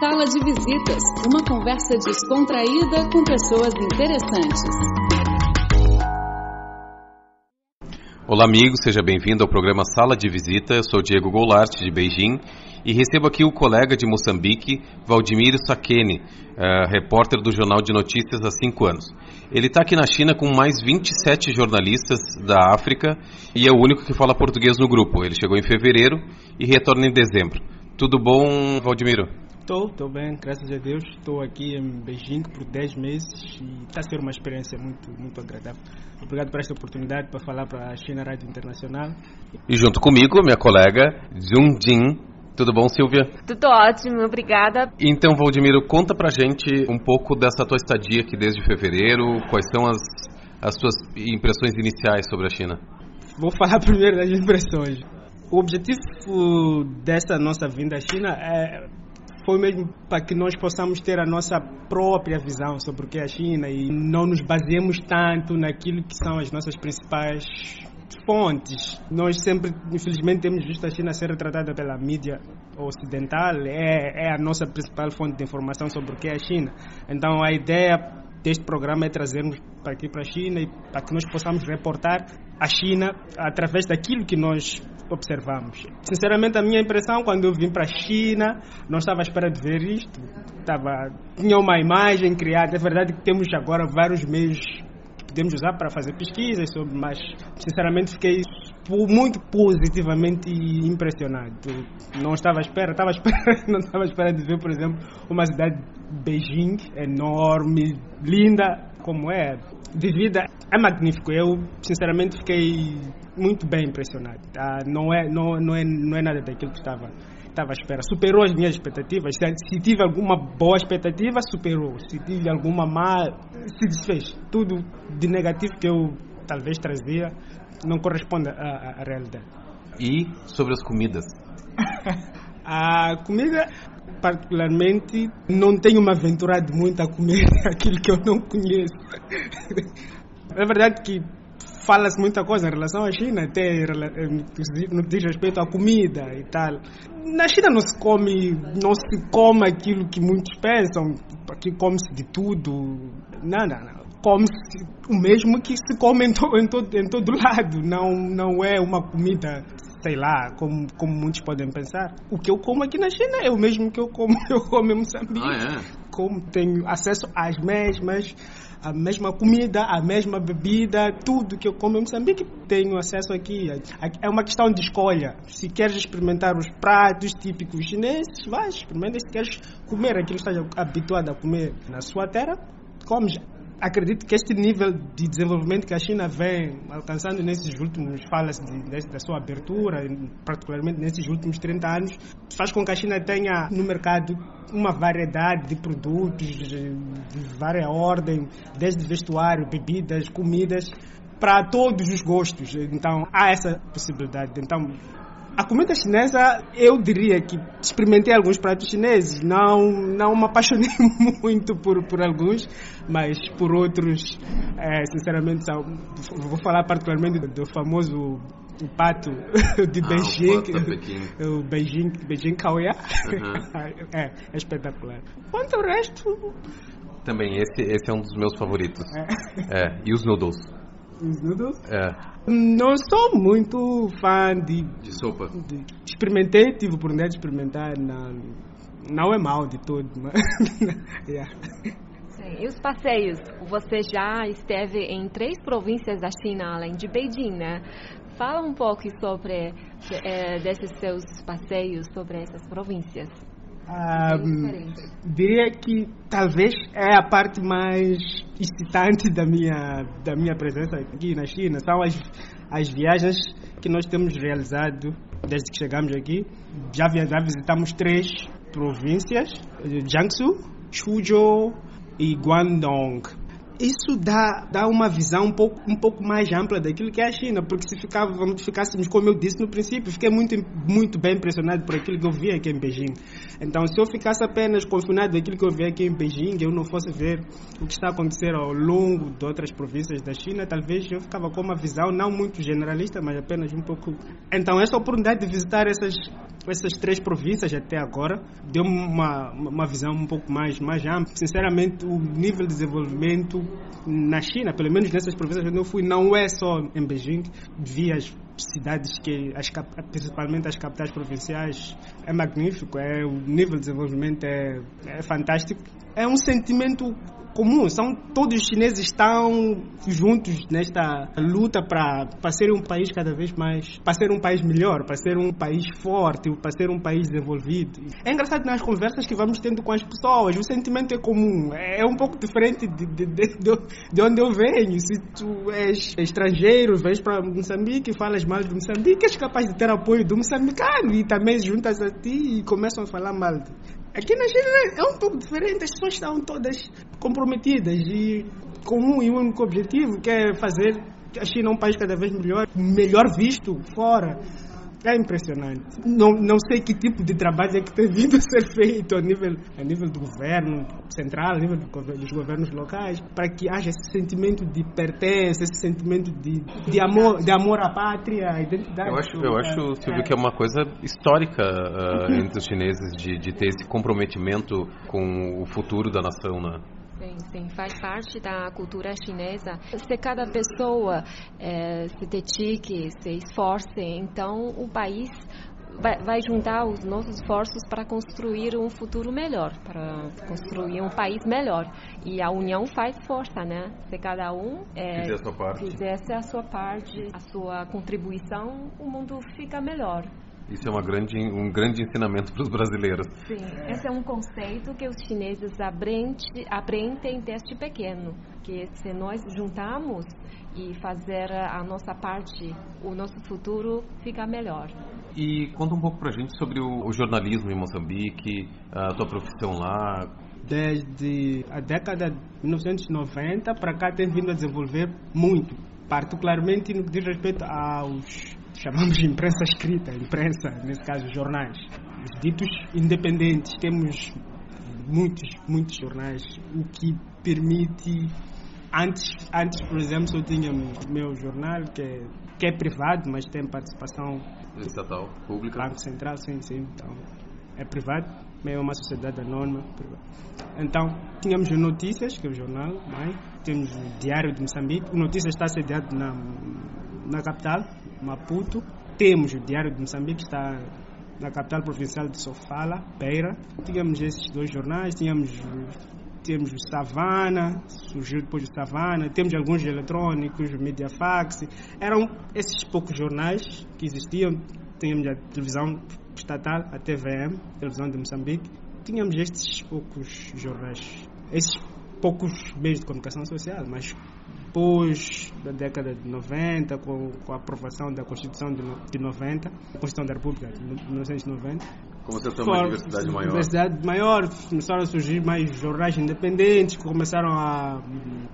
Sala de Visitas, uma conversa descontraída com pessoas interessantes. Olá, amigo, seja bem-vindo ao programa Sala de Visita. Eu sou Diego Goulart, de Beijing, e recebo aqui o colega de Moçambique, Valdemiro Sakene, uh, repórter do Jornal de Notícias há cinco anos. Ele está aqui na China com mais 27 jornalistas da África e é o único que fala português no grupo. Ele chegou em fevereiro e retorna em dezembro. Tudo bom, Valdemiro? Estou, estou bem, graças a Deus. Estou aqui em Beijing por 10 meses e está a ser uma experiência muito, muito agradável. Obrigado por esta oportunidade para falar para a China Rádio Internacional. E junto comigo, minha colega Jung Jin. Tudo bom, Silvia? Tudo ótimo, obrigada. Então, Valdemiro, conta pra gente um pouco dessa tua estadia aqui desde fevereiro. Quais são as, as tuas impressões iniciais sobre a China? Vou falar primeiro das impressões. O objetivo dessa nossa vinda à China é foi mesmo para que nós possamos ter a nossa própria visão sobre o que é a China e não nos baseemos tanto naquilo que são as nossas principais fontes. Nós sempre, infelizmente, temos visto a China ser retratada pela mídia ocidental, é, é a nossa principal fonte de informação sobre o que é a China. Então, a ideia deste programa é trazermos para aqui para a China e para que nós possamos reportar a China através daquilo que nós observamos. Sinceramente, a minha impressão quando eu vim para a China, não estava à espera de ver isto. Estava, tinha uma imagem criada. É verdade que temos agora vários meios que podemos usar para fazer pesquisas sobre, mas sinceramente fiquei muito positivamente impressionado. Não estava à espera, estava à espera, não estava à espera de ver, por exemplo, uma cidade Beijing enorme, linda como é, de vida é magnífico. Eu sinceramente fiquei muito bem impressionado. Tá? Não, é, não, não, é, não é nada daquilo que estava, estava à espera. Superou as minhas expectativas. Se, se tive alguma boa expectativa, superou. Se tive alguma má, se desfez. Tudo de negativo que eu talvez trazia não corresponde à, à realidade. E sobre as comidas? a comida, particularmente, não tenho me aventurado muito a comer aquilo que eu não conheço. É verdade que fala-se muita coisa em relação à China, até no que diz respeito à comida e tal. Na China não se come, não se come aquilo que muitos pensam, aqui come-se de tudo. Não, não, não. Come-se o mesmo que se come em, to, em, todo, em todo lado. Não, não é uma comida sei lá, como, como muitos podem pensar. O que eu como aqui na China é o mesmo que eu como, eu como em Moçambique. Ah, é? Como tenho acesso às mesmas a mesma comida, a mesma bebida, tudo que eu como em Moçambique tenho acesso aqui. É uma questão de escolha. Se queres experimentar os pratos típicos chineses, vai, experimenta. Se queres comer aquilo que estás habituado a comer na sua terra, comes acredito que este nível de desenvolvimento que a China vem alcançando nesses últimos, fala-se da sua abertura, particularmente nesses últimos 30 anos, faz com que a China tenha no mercado uma variedade de produtos de várias ordem, desde vestuário, bebidas, comidas, para todos os gostos. Então, há essa possibilidade. Então, a comida chinesa, eu diria que experimentei alguns pratos chineses, não, não me apaixonei muito por, por alguns, mas por outros, é, sinceramente, são, vou falar particularmente do, famoso o pato de ah, Beijing, o, o Beijing, Beijing Kaoya, uhum. é, é espetacular. Quanto ao resto... Também, esse, esse é um dos meus favoritos. É. é e os noodles? Os noodles? É. Não sou muito fã de. De sopa? De, experimentei, tive a oportunidade de experimentar. Não, não é mal de todo, mas. yeah. Sim. E os passeios? Você já esteve em três províncias da China, além de Beijing, né? Fala um pouco sobre é, desses seus passeios sobre essas províncias. Ah, diria que talvez é a parte mais excitante da minha, da minha presença aqui na China. São as, as viagens que nós temos realizado desde que chegamos aqui. Já, já visitamos três províncias: Jiangsu, Suzhou e Guangdong. Isso dá, dá uma visão um pouco, um pouco mais ampla daquilo que é a China, porque se ficávamos, ficássemos, como eu disse no princípio, fiquei muito, muito bem impressionado por aquilo que eu vi aqui em Beijing. Então, se eu ficasse apenas confinado daquilo que eu vi aqui em Beijing, eu não fosse ver o que está a acontecer ao longo de outras províncias da China, talvez eu ficava com uma visão não muito generalista, mas apenas um pouco. Então, essa oportunidade de visitar essas, essas três províncias até agora deu uma, uma visão um pouco mais, mais ampla. Sinceramente, o nível de desenvolvimento na China, pelo menos nessas províncias onde eu fui, não é só em Beijing, vi as cidades que, as, principalmente as capitais provinciais, é magnífico, é, o nível de desenvolvimento é, é fantástico. É um sentimento comum, são todos os chineses estão juntos nesta luta para para ser um país cada vez mais, para ser um país melhor, para ser um país forte, para ser um país desenvolvido. É engraçado nas conversas que vamos tendo com as pessoas, o sentimento é comum, é um pouco diferente de, de, de, de onde eu venho. Se tu és estrangeiro, vens para Moçambique e falas mal de Moçambique, és capaz de ter apoio do moçambicano e também juntas a ti e começam a falar mal. Aqui na China é um pouco diferente, as pessoas estão todas comprometidas e com um e único objetivo, que é fazer a China um país cada vez melhor, melhor visto fora. É impressionante. Não, não sei que tipo de trabalho é que tem vindo a ser feito a nível, a nível do governo central, a nível dos governos locais, para que haja esse sentimento de pertença, esse sentimento de, de, amor, de amor à pátria, à identidade. Eu acho, eu acho Silvio, é. que é uma coisa histórica uh, entre os chineses de, de ter esse comprometimento com o futuro da nação, né? Sim, sim, faz parte da cultura chinesa. Se cada pessoa é, se dedique, se esforce, então o país vai, vai, juntar os nossos esforços para construir um futuro melhor, para construir um país melhor. E a união faz força, né? Se cada um é, fizesse a sua parte, a sua contribuição, o mundo fica melhor. Isso é uma grande, um grande ensinamento para os brasileiros. Sim, esse é um conceito que os chineses aprendem, aprendem desde pequeno, que se nós juntamos e fazer a nossa parte, o nosso futuro fica melhor. E conta um pouco para a gente sobre o, o jornalismo em Moçambique, a tua profissão lá, desde a década de 1990 para cá tem vindo a desenvolver muito, particularmente no que diz respeito aos chamamos de imprensa escrita, imprensa, nesse caso jornais. Os ditos independentes, temos muitos, muitos jornais, o que permite. Antes, antes por exemplo, eu tinha o meu jornal, que é, que é privado, mas tem participação. Estatal, pública? Banco Central, sim, sim. Então, é privado, é uma sociedade anônima. Então, tínhamos o Notícias, que é o jornal, mãe, temos o Diário de Moçambique. O Notícias está sediado na, na capital, Maputo. Temos o Diário de Moçambique, que está na capital provincial de Sofala, Beira. Tínhamos esses dois jornais, tínhamos temos o Savana, surgiu depois o Savana, temos alguns eletrônicos, o Mediafax, eram esses poucos jornais que existiam, tínhamos a televisão estatal, a TVM, televisão de Moçambique, tínhamos estes poucos jornais, esses poucos meios de comunicação social, mas depois da década de 90, com, com a aprovação da Constituição de, de 90, a Constituição da República de 1990. Começou a ter uma diversidade maior. Diversidade maior, começaram a surgir mais jornais independentes, começaram a,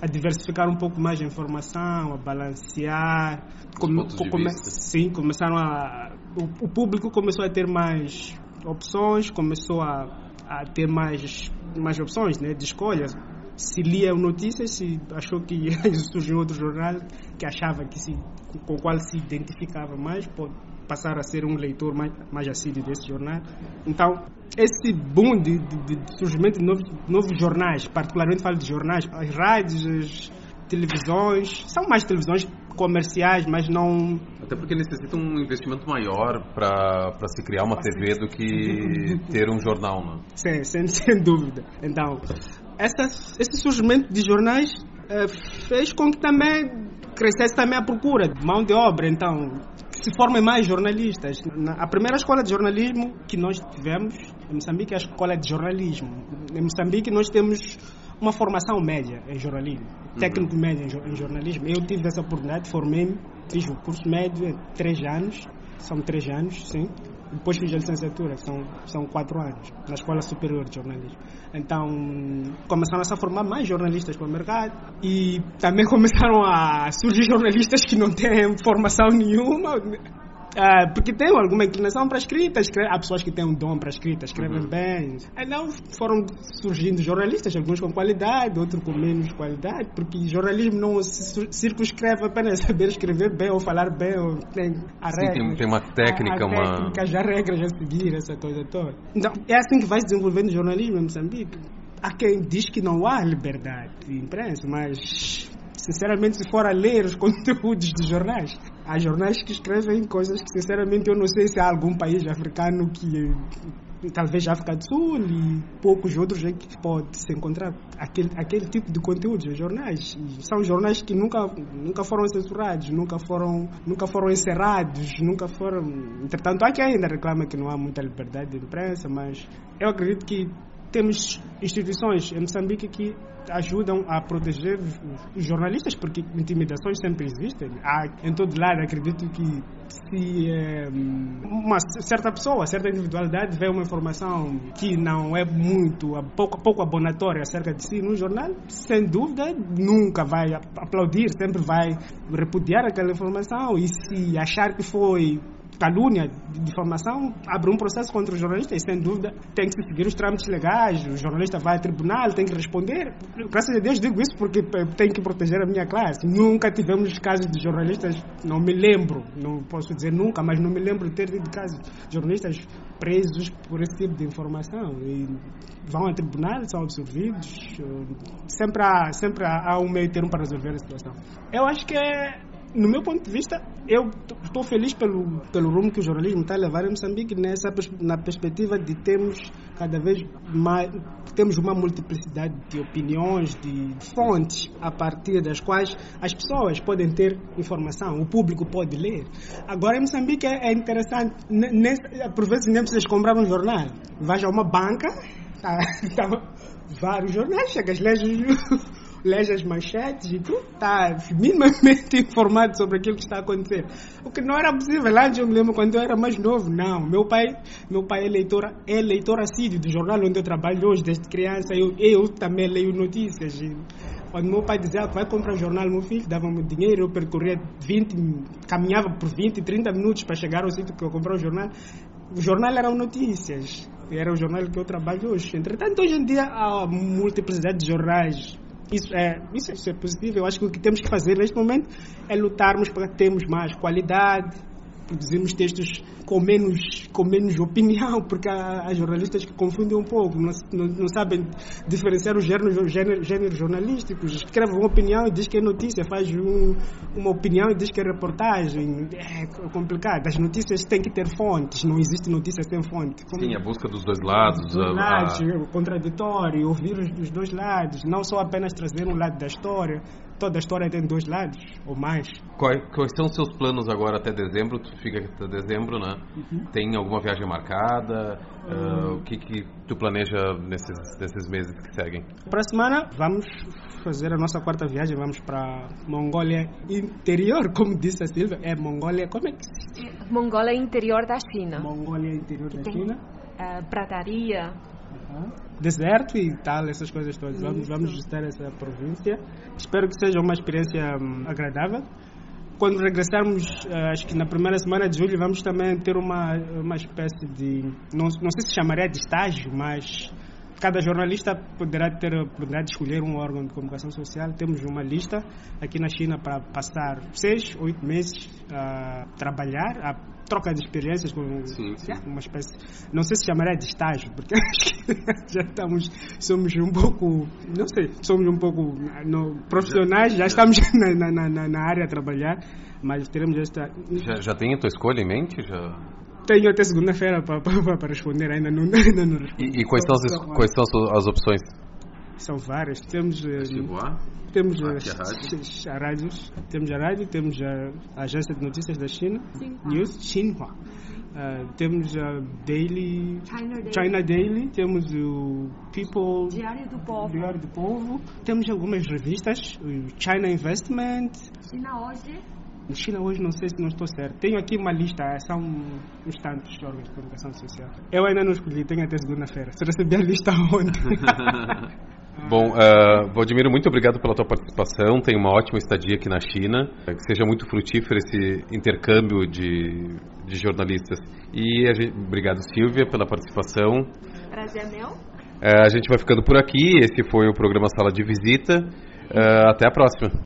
a diversificar um pouco mais a informação, a balancear. Come, come, sim, começaram a. O, o, público começou a ter mais opções, começou a, a ter mais, mais opções né, de escolha se lia notícias, se achou que surgiu outro jornal que achava que se, com o qual se identificava mais, pode passar a ser um leitor mais, mais assíduo desse jornal. Então, esse boom de, de, de surgimento de novos, novos jornais, particularmente falo de jornais, as rádios, as televisões, são mais televisões comerciais, mas não. Até porque necessita um investimento maior para se criar uma TV do que ter um jornal, não? Sim, sem, sem dúvida. Então, essa, esse surgimento de jornais eh, fez com que também crescesse também a procura de mão de obra. Então, se formem mais jornalistas. a primeira escola de jornalismo que nós tivemos em Moçambique é a escola de jornalismo. Em Moçambique nós temos uma formação média em jornalismo, uhum. técnico médio em jornalismo. Eu tive essa oportunidade, formei-me, fiz o curso médio três anos, são três anos, sim. Depois fiz a licenciatura, que são, são quatro anos, na Escola Superior de Jornalismo. Então, começaram a se formar mais jornalistas para o mercado e também começaram a surgir jornalistas que não têm formação nenhuma Uh, porque tem alguma inclinação para a escrita, escreve, há pessoas que têm um dom para a escrita, escrevem uhum. bem. Então foram surgindo jornalistas, alguns com qualidade, outros com menos qualidade, porque jornalismo não se circunscreve apenas a saber escrever bem ou falar bem, ou tem a Sim, regra. Tem, tem, uma técnica, a, a uma. Técnica, já regras a seguir, essa coisa toda. Então é assim que vai se desenvolvendo o jornalismo em Moçambique. Há quem diz que não há liberdade de imprensa, mas sinceramente, se for a ler os conteúdos dos jornais, há jornais que escrevem coisas que, sinceramente, eu não sei se há algum país africano que talvez África do Sul e poucos outros em que pode se encontrar aquele, aquele tipo de conteúdos em jornais. E são jornais que nunca, nunca foram censurados, nunca foram, nunca foram encerrados, nunca foram. Entretanto, há quem ainda reclama que não há muita liberdade de imprensa, mas eu acredito que temos instituições em Moçambique que ajudam a proteger os jornalistas, porque intimidações sempre existem. Há, em todo lado, acredito que se é, uma certa pessoa, certa individualidade vê uma informação que não é muito, pouco, pouco abonatória acerca de si no jornal, sem dúvida, nunca vai aplaudir, sempre vai repudiar aquela informação e se achar que foi calúnia, difamação, abre um processo contra o jornalista e, sem dúvida, tem que seguir os trâmites legais. O jornalista vai ao tribunal, tem que responder. Graças a Deus digo isso porque tenho que proteger a minha classe. Nunca tivemos casos de jornalistas, não me lembro, não posso dizer nunca, mas não me lembro de ter tido casos de jornalistas presos por esse tipo de informação. E vão ao tribunal, são absolvidos. Sempre há, sempre há um meio termo para resolver a situação. Eu acho que é no meu ponto de vista, eu estou feliz pelo, pelo rumo que o jornalismo está a levar em Moçambique nessa na perspectiva de termos cada vez mais temos uma multiplicidade de opiniões, de fontes a partir das quais as pessoas podem ter informação, o público pode ler. Agora em Moçambique é, é interessante, nesse, por vezes nem precisas comprar um jornal, vais a uma banca, tá, tá, vários jornais, chegas, lees lês as manchetes e tu está minimamente informado sobre aquilo que está a acontecer. O que não era possível. Antes eu me lembro quando eu era mais novo. Não, meu pai, meu pai é leitor, é leitor assíduo do jornal onde eu trabalho hoje, desde criança. Eu, eu também leio notícias. E quando meu pai dizia que vai comprar jornal, meu filho dava-me dinheiro, eu percorria 20, caminhava por 20, 30 minutos para chegar ao sítio que eu comprei o jornal. O jornal eram notícias. Era o jornal que eu trabalho hoje. Entretanto, hoje em dia há multiplicidade de jornais isso é, isso, isso é positivo. Eu acho que o que temos que fazer neste momento é lutarmos para termos mais qualidade, produzirmos textos com menos, com menos opinião, porque há, há jornalistas que confundem um pouco, não, não, não sabem diferenciar os gêneros, gêneros, gêneros, jornalísticos. Escreve uma opinião e diz que é notícia, faz um, uma opinião e diz que é reportagem. É complicado. As notícias têm que ter fontes, não existe notícia sem fonte. Como, Sim, a busca dos dois lados. Dos dois lados, a... contraditório, ouvir os, os dois lados, não só apenas trazer um lado da história toda a história tem dois lados ou mais. Quais, quais são os seus planos agora até dezembro? Tu fica até dezembro, né? Uhum. Tem alguma viagem marcada? Uhum. Uh, o que, que tu planeja nesses, nesses meses que seguem? Para a semana vamos fazer a nossa quarta viagem. Vamos para Mongólia interior, como disse a Silvia. É Mongólia, como é que se Mongólia interior da China. Mongólia interior da China. Uh, prataria deserto e tal, essas coisas todas. Vamos, vamos visitar essa província. Espero que seja uma experiência hum, agradável. Quando regressarmos, eh, acho que na primeira semana de julho, vamos também ter uma, uma espécie de. Não, não sei se chamaria de estágio, mas cada jornalista poderá ter poderá escolher um órgão de comunicação social. Temos uma lista aqui na China para passar seis, oito meses a trabalhar, a troca de experiências com sim, sim. uma espécie não sei se chamaria de estágio porque já estamos somos um pouco não sei somos um pouco no, profissionais já estamos na, na, na, na área a trabalhar mas teremos esta já, já tem a tua escolha em mente já tenho até segunda-feira para, para, para responder, ainda não, ainda não respondo. E, e quais, são as, quais são as opções? São várias. Temos, eh, temos as, a rádios, temos a rádio, temos a, agência de notícias da China, Xinhua. News Xinhua. Uh, temos a Daily China, Daily, China Daily, temos o People Diário do Povo, Diário do Povo. Temos algumas revistas, o China Investment, China Hoje, China hoje não sei se não estou certo. Tenho aqui uma lista, são uns tantos órgãos de comunicação social. Eu ainda não escolhi, tenho até segunda-feira. Se recebi a lista ontem. Bom, uh, Valdemiro, muito obrigado pela tua participação. Tenha uma ótima estadia aqui na China. Que seja muito frutífero esse intercâmbio de, de jornalistas. E a gente, obrigado, Silvia, pela participação. Prazer meu. Uh, a gente vai ficando por aqui. Esse foi o programa Sala de Visita. Uh, até a próxima.